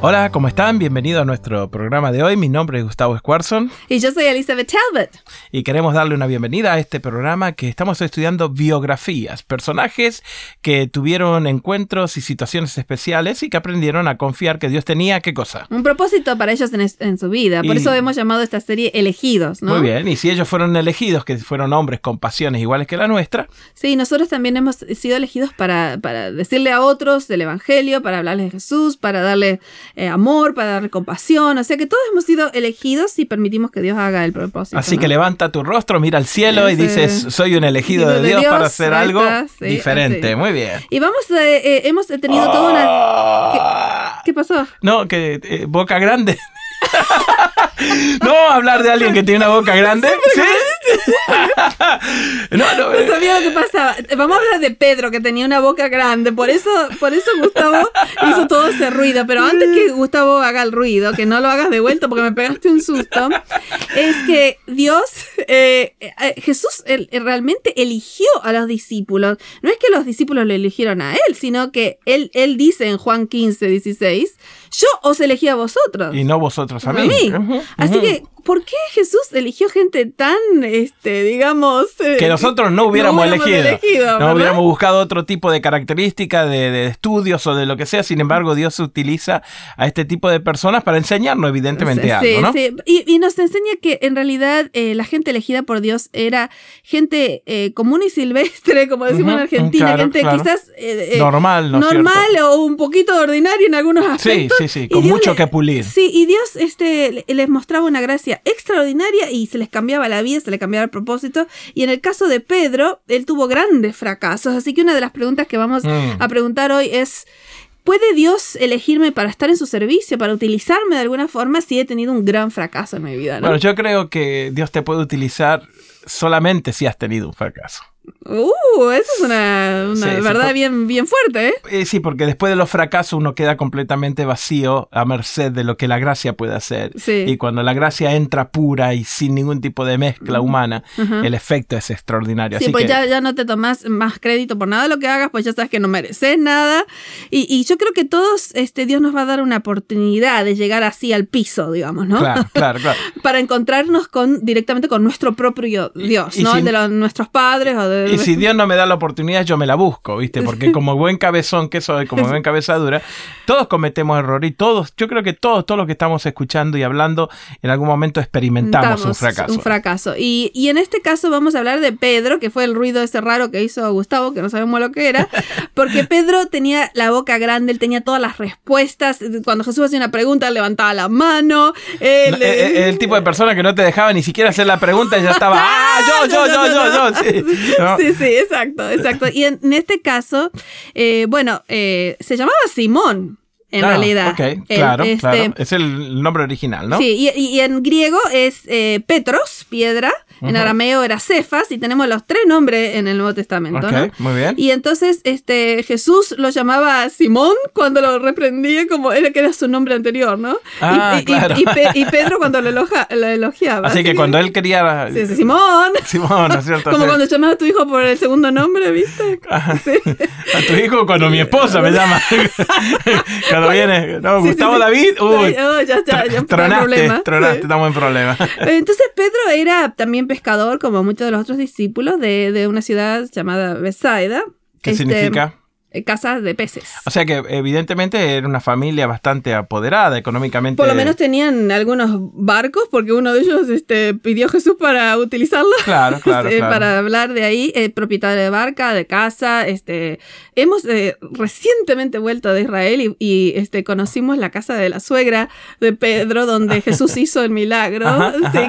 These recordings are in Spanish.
Hola, ¿cómo están? Bienvenido a nuestro programa de hoy. Mi nombre es Gustavo Squarson. Y yo soy Elizabeth Talbot. Y queremos darle una bienvenida a este programa que estamos estudiando biografías, personajes que tuvieron encuentros y situaciones especiales y que aprendieron a confiar que Dios tenía, ¿qué cosa? Un propósito para ellos en, su vida. Por eso hemos llamado esta serie Elegidos, ¿no? Muy bien, y si ellos fueron elegidos, que fueron hombres con pasiones iguales que la nuestra. Sí, nosotros también hemos sido elegidos para, para decirle a otros del Evangelio, para hablarles de Jesús, para darle eh, amor, para darle compasión. O sea que todos hemos sido elegidos y permitimos que Dios haga el propósito. Así que levanta tu rostro, mira al cielo y dices, soy un elegido de, Dios, para hacer algo diferente. Muy bien. Y vamos, eh, eh, hemos tenido toda una... ¿Qué, pasó? No, que boca grande. no hablar de alguien que tiene una boca grande. ¿Sí? no, no, no, sabía lo que pasaba. Vamos a hablar de Pedro, que tenía una boca grande. Por eso, por eso Gustavo hizo ese ruido. Pero antes que Gustavo haga el ruido, que no lo hagas de vuelta porque me pegaste un susto, es que Dios, eh, eh, Jesús realmente eligió a los discípulos. No es que los discípulos le eligieron a él, sino que él, él dice en Juan 15, 16, yo os elegí a vosotros. Y no vosotros a mí. Así que ¿por qué Jesús eligió gente tan, este, digamos... Eh, que nosotros no hubiéramos, elegido. no hubiéramos buscado otro tipo de característica de, estudios o de lo que sea. Sin embargo, Dios utiliza a este tipo de personas para enseñarnos, evidentemente, algo, ¿no? Sí. Y, nos enseña que en realidad eh, la gente elegida por Dios era gente eh, común y silvestre, como decimos en Argentina, gente quizás... normal, ¿no Normal o un poquito ordinario en algunos aspectos. Sí, sí, sí, con mucho que pulir. Sí, y Dios este, les mostraba una gracia extraordinaria y se les cambiaba la vida, se les cambiaba el propósito. Y en el caso de Pedro, él tuvo grandes fracasos. Así que una de las preguntas que vamos mm. a preguntar hoy es, ¿Puede Dios elegirme para estar en su servicio, para utilizarme de alguna forma si he tenido un gran fracaso en mi vida? Bueno, yo creo que Dios te puede utilizar solamente si has tenido un fracaso. Uh, eso es una, verdad bien, bien fuerte, ¿eh? ¿eh? Sí, porque después de los fracasos uno queda completamente vacío a merced de lo que la gracia puede hacer. Y cuando la gracia entra pura y sin ningún tipo de mezcla humana, el efecto es extraordinario. Sí, pues ya, ya no te tomas más crédito por nada de lo que hagas, pues ya sabes que no mereces nada. Y, y, yo creo que todos, este, Dios nos va a dar una oportunidad de llegar así al piso, digamos, ¿no? Claro, claro, claro. Para encontrarnos con, directamente con nuestro propio Dios, ¿no? El de los, nuestros padres o de y si Dios no me da la oportunidad, yo me la busco, ¿viste? Porque como buen cabezón que soy, como buen cabezadura, todos cometemos errores y todos, yo creo que todos, todos los que estamos escuchando y hablando, en algún momento experimentamos un fracaso. Un fracaso. Y, y, en este caso vamos a hablar de Pedro, que fue el ruido ese raro que hizo Gustavo, que no sabemos lo que era, porque Pedro tenía la boca grande, él tenía todas las respuestas. Cuando Jesús hacía una pregunta, levantaba la mano. Él, eh, eh, el, tipo de persona que no te dejaba ni siquiera hacer la pregunta y ya estaba, ¡ah, yo, yo, yo, yo, yo! Sí. Sí, sí, exacto, exacto. Y en, este caso, eh, bueno, eh, se llamaba Simón. En ah, realidad. Ok, claro, este, claro. Es el nombre original, ¿no? Sí, y, en griego es eh, Petros, piedra, en arameo era Cefas y tenemos los tres nombres en el Nuevo Testamento. muy bien. Y entonces este, Jesús lo llamaba Simón cuando lo reprendía como era que era su nombre anterior, ¿no? Ah, y, claro. y, Pedro cuando lo, elogiaba. Así, que, cuando él quería... Sí, Simón. Simón, ¿no es cierto? como cuando llamas a tu hijo por el segundo nombre, ¿viste? A tu hijo cuando mi esposa me llama. cuando viene, no, Gustavo David, uy, oh, ya, ya, ya, tronaste, tronaste, estamos en problema. Entonces Pedro era también pescador, como muchos de los otros discípulos, de, de una ciudad llamada Bethsaida. ¿Qué este, significa? Eh, casas de peces. O sea que evidentemente era una familia bastante apoderada económicamente. Por lo menos tenían algunos barcos porque uno de ellos este, pidió a Jesús para utilizarlo. Claro, claro, Para hablar de ahí, eh, propietario de barca, de casa. Este, hemos eh, recientemente vuelto de Israel y, este, conocimos la casa de la suegra de Pedro donde Jesús hizo el milagro.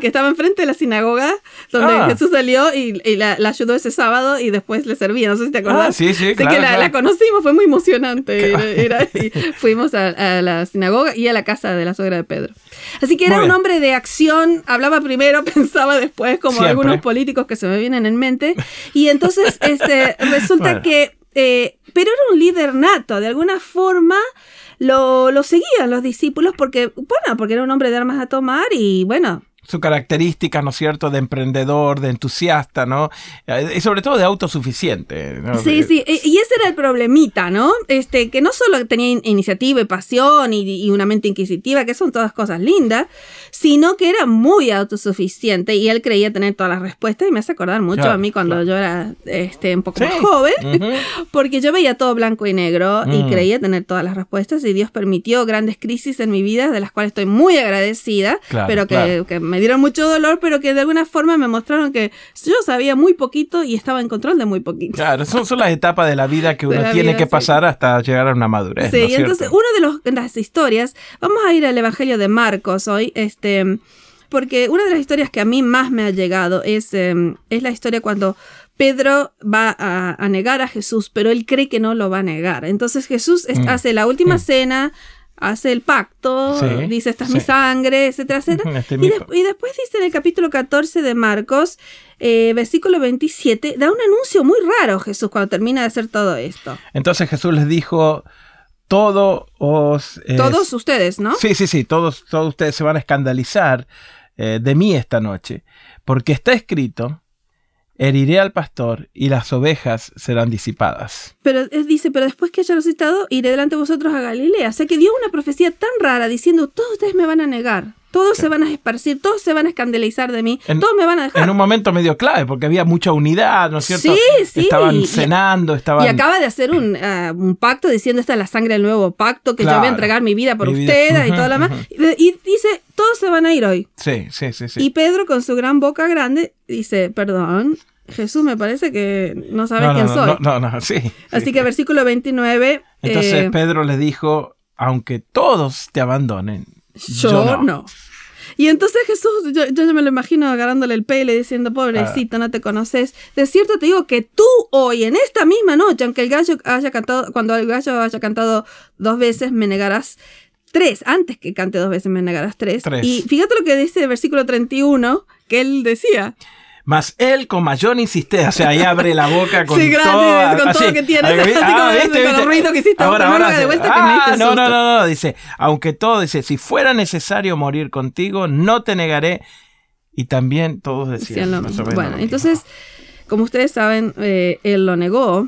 que estaba enfrente de la sinagoga donde ah. Jesús salió y, la, ayudó ese sábado y después le servía. No sé si te acordás. Ah, sí, sí, claro, que la, conocimos, fue muy emocionante. Era- era- y fuimos a, a la sinagoga y a la casa de la suegra de Pedro. Así que era un hombre de acción, hablaba primero, pensaba después, como Siempre. algunos políticos que se me vienen en mente. Y entonces este, resulta Bueno. que, eh, pero era un líder nato, de alguna forma. Lo, lo seguían los discípulos porque, bueno, porque era un hombre de armas a tomar y bueno, Su característica, ¿no es cierto?, de emprendedor, de entusiasta, ¿no? Eh, Y sobre todo de autosuficiente. ¿no? Sí, sí, y ese era el problemita, ¿no? Este, que no solo tenía in- iniciativa y pasión y, y una mente inquisitiva, que son todas cosas lindas, sino que era muy autosuficiente y él creía tener todas las respuestas y me hace acordar mucho Claro, a mí cuando claro. yo era este, un poco Sí. más joven, porque yo veía todo blanco y negro y Mm. creía tener todas las respuestas y Dios permitió grandes crisis en mi vida de las cuales estoy muy agradecida, Claro, pero que, que me dieron mucho dolor, pero que de alguna forma me mostraron que yo sabía muy poquito y estaba en control de muy poquito. Claro, son, son las etapas de la vida que uno tiene vida, que sí. pasar hasta llegar a una madurez. Sí, ¿no es y entonces uno de los- las historias, vamos a ir al Evangelio de Marcos hoy, este, porque una de las historias que a mí más me ha llegado es, eh, es la historia cuando Pedro va a, a negar a Jesús, pero él cree que no lo va a negar. Entonces Jesús es- Mm. hace la última Mm. cena, hace el pacto, Sí, dice esta es mi sangre, etcétera, etcétera. Este Y, de- y después dice en el capítulo 14 de Marcos, eh, versículo 27, da un anuncio muy raro Jesús cuando termina de hacer todo esto. Entonces Jesús les dijo, todo os... eh, Todos ustedes, ¿no? Sí, sí, sí, todos, todos ustedes se van a escandalizar eh, de mí esta noche, porque está escrito, heriré al pastor y las ovejas serán disipadas. Pero él dice, pero después que haya resucitado, iré delante de vosotros a Galilea. O sea que dio una profecía tan rara diciendo, todos ustedes me van a negar, todos se van a esparcir, todos se van a escandalizar de mí, En- todos me van a dejar. En un momento medio clave, porque había mucha unidad, ¿no es cierto? Sí, sí, Estaban cenando, estaban... Y acaba de hacer un, ah, un pacto diciendo, esta es la sangre del nuevo pacto, que yo voy Claro. a entregar mi vida por Mi vida. ustedes y todo lo demás. ujú. Y, y dice, todos se van a ir hoy. Sí, sí, sí, sí. Y Pedro con su gran boca grande dice, perdón, Jesús me parece que no no, quién no, soy. no, no, no, sí. Así sí. que versículo 29. Entonces eh, Pedro le dijo, aunque todos te abandonen, Yo, no. Y entonces Jesús, yo, yo me lo imagino agarrándole el pelo y diciendo, pobrecito, no te conoces. De cierto te digo que tú hoy, en esta misma noche, aunque el gallo haya cantado, cuando el gallo haya cantado dos veces, me negarás tres. Antes que cante dos veces, me negarás tres. Tres. Y fíjate lo que dice el versículo 31, que él decía. Mas él con mayor insistencia, o sea, ahí abre la boca con Sí, gracias, toda- con todo así, lo que tiene, ahí, así como ah, ese, ¿viste, con viste? ruidos que hiciste, Ahora, ahora de vuelta que me Ah, no, no, no, no, dice, aunque todo, dice, si fuera necesario morir contigo, no te negaré. Y también todos decían, Decían lo más mismo. o menos Bueno, lo entonces, como ustedes saben, eh, él lo negó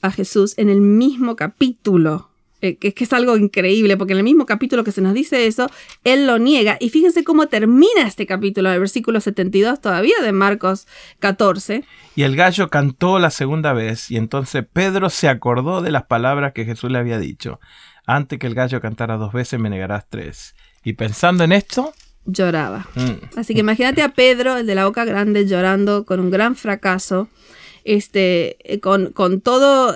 a Jesús en el mismo capítulo. Eh, que, que es algo increíble, porque en el mismo capítulo que se nos dice eso, él lo niega. Y fíjense cómo termina este capítulo, el versículo 72 todavía de Marcos 14. Y el gallo cantó la segunda vez, y entonces Pedro se acordó de las palabras que Jesús le había dicho. Antes que el gallo cantara dos veces, me negarás tres. Y pensando en esto, Lloraba. mm, Así que imagínate a Pedro, el de la boca grande, llorando con un gran fracaso, este, eh, con, con todo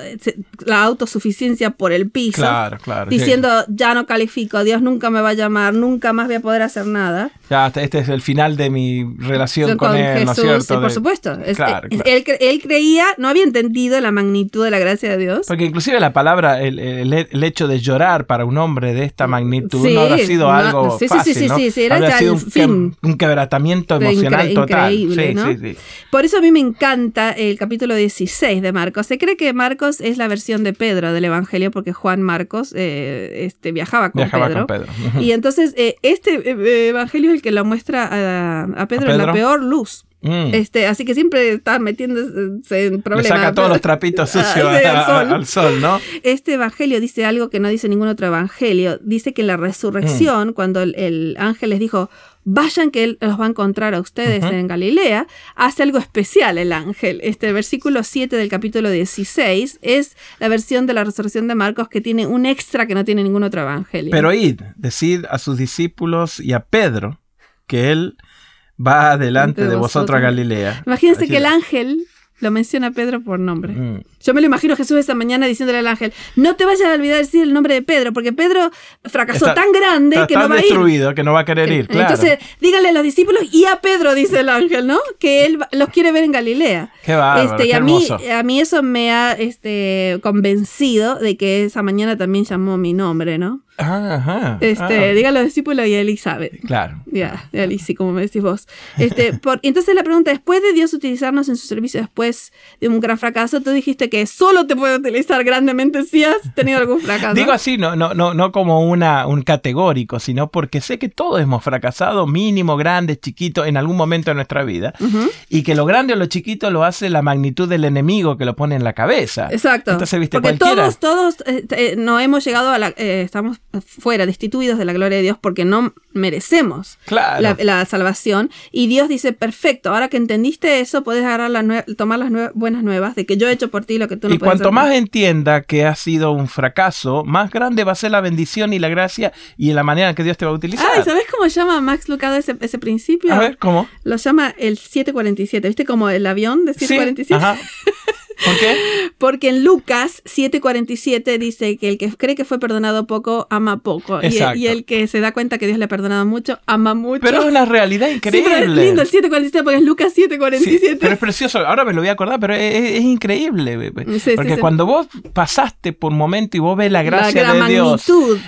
la autosuficiencia por el piso. claro, claro. diciendo ya no califico, Dios nunca me va a llamar, nunca más voy a poder hacer nada. Ya, este- este es el final de mi relación con, él, ¿no es Jesús, cierto? sí, por De- supuesto. Es- Claro, es-. Él, él creía, no había entendido la magnitud de la gracia de Dios. Porque inclusive la palabra, el, el- el hecho de llorar para un hombre de esta magnitud Sí, no habrá sido no, algo sí, sí, fácil, sí, sí, ¿no? sí, sí, era Habría ya sido un, fin. que- un quebrantamiento Incre- emocional total. increíble, Sí, ¿no? sí, sí. Por eso a mí me encanta el capítulo 16 de Marcos. Se cree que Marcos es la versión de Pedro del Evangelio porque Juan Marcos eh, este, viajaba con Viajaba Pedro. con Pedro. Y entonces eh, este eh, Evangelio es el que lo muestra a, a Pedro, ¿A en la Pedro? peor luz. Mm. Este, así que siempre está metiéndose en Le problemas. saca todos los trapitos Ah, sucios sí, al sol. al sol, ¿no? Este evangelio dice algo que no dice ningún otro evangelio. Dice que en la resurrección, Mm. cuando el, el ángel les dijo, vayan que él los va a encontrar a ustedes en Galilea, hace algo especial el ángel. Este versículo 7 del capítulo 16 es la versión de la resurrección de Marcos que tiene un extra que no tiene ningún otro evangelio. Pero id, decid a sus discípulos y a Pedro que él va adelante De de vosotros a. Galilea. Imagínense que el ángel lo menciona Pedro por nombre. Mm. Yo me lo imagino a Jesús esa mañana diciéndole al ángel, no te vayas a olvidar de decir el nombre de Pedro, porque Pedro fracasó Está- tan grande Está que tan no va a ir. destruido que no va a querer ir, claro. Entonces, díganle a los discípulos y a Pedro, dice el ángel, ¿no? Que él los quiere ver en Galilea. Qué bárbaro, Este, y qué a mí, hermoso. a mí eso me ha este, convencido de que esa mañana también llamó mi nombre, ¿no? Ah, ajá. Este, Ah, los discípulos y a Elizabeth. Claro. Ya, de Alicia, como me decís vos. Este, por, entonces la pregunta es, ¿puede Dios utilizarnos en su servicio después de un gran fracaso? Tú dijiste que solo te puede utilizar grandemente si has tenido algún fracaso. Digo así, no, no, no, no como una, un categórico, sino porque sé que todos hemos fracasado, mínimo, grande, chiquito, en algún momento de nuestra vida. Ujú. Y que lo grande o lo chiquito lo hace la magnitud del enemigo que lo pone en la cabeza. Exacto. Entonces, viste, porque cualquiera. todos, todos eh, eh, no hemos llegado a la... eh, estamos fuera, destituidos de la gloria de Dios porque no merecemos Claro. la, la salvación. Y Dios dice, perfecto, ahora que entendiste eso, puedes agarrar la tomar las nue- buenas nuevas de que yo he hecho por ti lo que tú no y puedes cuanto hacer. más entienda que ha sido un fracaso, más grande va a ser la bendición y la gracia y la manera en que Dios te va a utilizar. Ay, ¿sabes cómo llama Max Lucado ese, ese principio? a ver, ¿cómo? Lo llama el 747, ¿viste? Como el avión de Sí, 747. ajá. ¿Por qué? Porque en Lucas 7:47 dice que el que cree que fue perdonado poco, ama poco. Y, el que se da cuenta que Dios le ha perdonado mucho, ama mucho. Pero es una realidad Sí, increíble. pero es lindo el 747 porque es Lucas Sí, 7:47. pero es precioso, ahora me lo voy a acordar, pero es, increíble. Sí, sí, Porque sí. cuando vos pasaste por un momento y vos ves la gracia de Dios,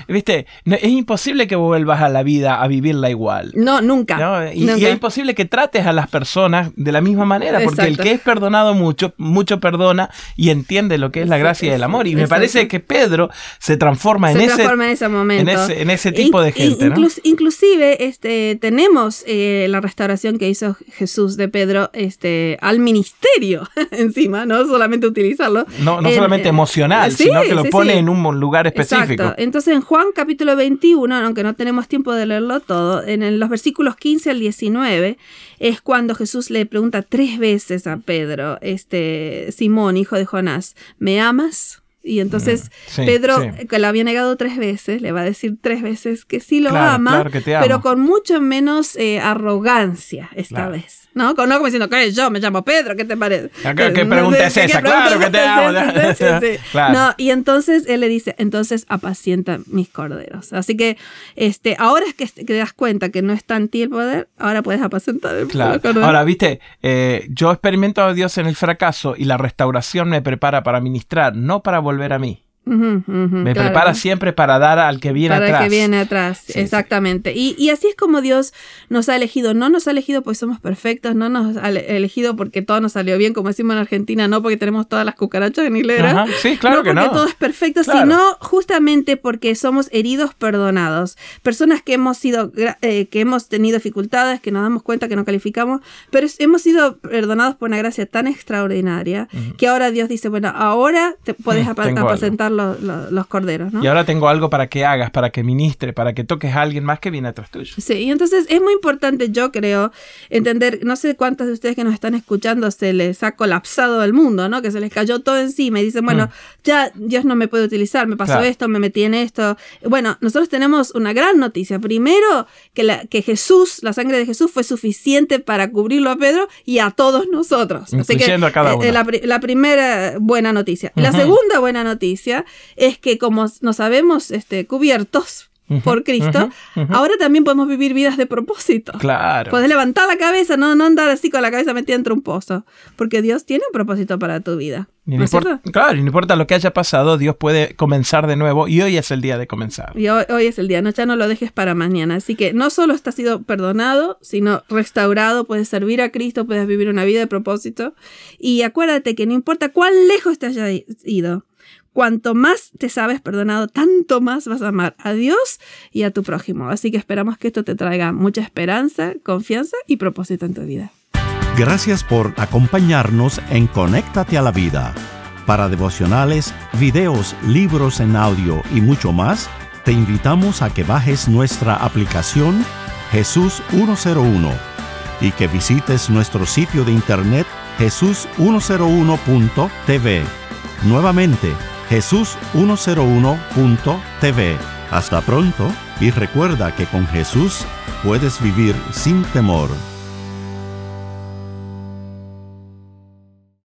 viste, no- es imposible que vuelvas a la vida a vivirla igual. No, nunca. ¿no? Y, nunca. y es imposible que trates a las personas de la misma manera, porque el que es perdonado mucho, mucho perdona y entiende lo que es la gracia y el amor. Y me parece que Pedro se transforma en se ese, transforma en ese momento. en ese, en ese tipo de gente, ¿no? inclus- Inclusive este, tenemos eh, la restauración que hizo Jesús de Pedro este, al ministerio encima, no solamente utilizarlo. No, no En- solamente eh, emocional, sí, sino que lo sí, pone sí. en un lugar específico. Exacto. Entonces en Juan capítulo 21, aunque no tenemos tiempo de leerlo todo, en los versículos 15 al 19 es cuando Jesús le pregunta tres veces a Pedro, este Simón, hijo de Jonás, ¿me amas? Y entonces Mm, sí, Pedro, sí. que lo había negado tres veces, le va a decir tres veces que sí lo Claro, ama, claro que te pero con mucho menos eh, arrogancia esta Claro. vez. ¿No? No como diciendo, ¿qué? Yo me llamo Pedro, ¿qué te parece? ¿Qué- pregunta es ¿qué esa? Claro que te esa? Sí, sí, sí. Claro. No, y entonces él le dice, entonces apacienta mis corderos. Así que este, ahora es que te das cuenta que no está en ti el poder, ahora puedes apacentar el Claro. Ahora, viste, eh, yo experimento a Dios en el fracaso y la restauración me prepara para ministrar, no para volver a mí. Me claro. prepara siempre para dar al que viene para atrás. el que viene atrás, Sí, exactamente. Y, y así es como Dios nos ha elegido. No nos ha elegido porque somos perfectos, no nos ha ele- elegido porque todo nos salió bien, como decimos en Argentina, no porque tenemos todas las cucarachas en hilera. Ajá, sí, claro que porque no. todo es perfecto, Claro. sino justamente porque somos heridos perdonados. Personas que hemos sido, eh, que hemos tenido dificultades, que nos damos cuenta que no calificamos, pero hemos sido perdonados por una gracia tan extraordinaria que ahora Dios dice, bueno, ahora te puedes apacentar los, los- los corderos, ¿no? Y ahora tengo algo para que hagas, para que ministre, para que toques a alguien más que viene atrás tuyo. Sí, y entonces es muy importante, yo creo, entender, no sé cuántos de ustedes que nos están escuchando se les ha colapsado el mundo, ¿no? Que se les cayó todo encima y dicen, bueno, ya Dios no me puede utilizar, me pasó Mm. Claro. esto, me metí en esto. Bueno, nosotros tenemos una gran noticia. Primero, que, la, que Jesús, la sangre de Jesús fue suficiente para cubrirlo a Pedro y a todos nosotros. Así que a cada eh, uno. la, la primera buena noticia. La segunda buena noticia es que como nos sabemos este, cubiertos por Cristo, ahora también podemos vivir vidas de propósito. Claro. Puedes levantar la cabeza, no, no andar así con la cabeza metida entre un pozo, porque Dios tiene un propósito para tu vida. Y no ¿No es importa, claro, y no importa lo que haya pasado, Dios puede comenzar de nuevo y hoy es el día de comenzar. Y hoy, hoy es el día, no, ya no lo dejes para mañana. Así que no solo estás sido perdonado, sino restaurado, puedes servir a Cristo, puedes vivir una vida de propósito. Y acuérdate que no importa cuán lejos te hayas ido, cuanto más te sabes perdonado, tanto más vas a amar a Dios y a tu prójimo. Así que esperamos que esto te traiga mucha esperanza, confianza y propósito en tu vida. Gracias por acompañarnos en Conéctate a la Vida. Para devocionales, videos, libros en audio y mucho más, te invitamos a que bajes nuestra aplicación Jesús 101 y que visites nuestro sitio de internet jesús101.tv. Nuevamente, jesús101.tv. Hasta pronto y recuerda que con Jesús puedes vivir sin temor.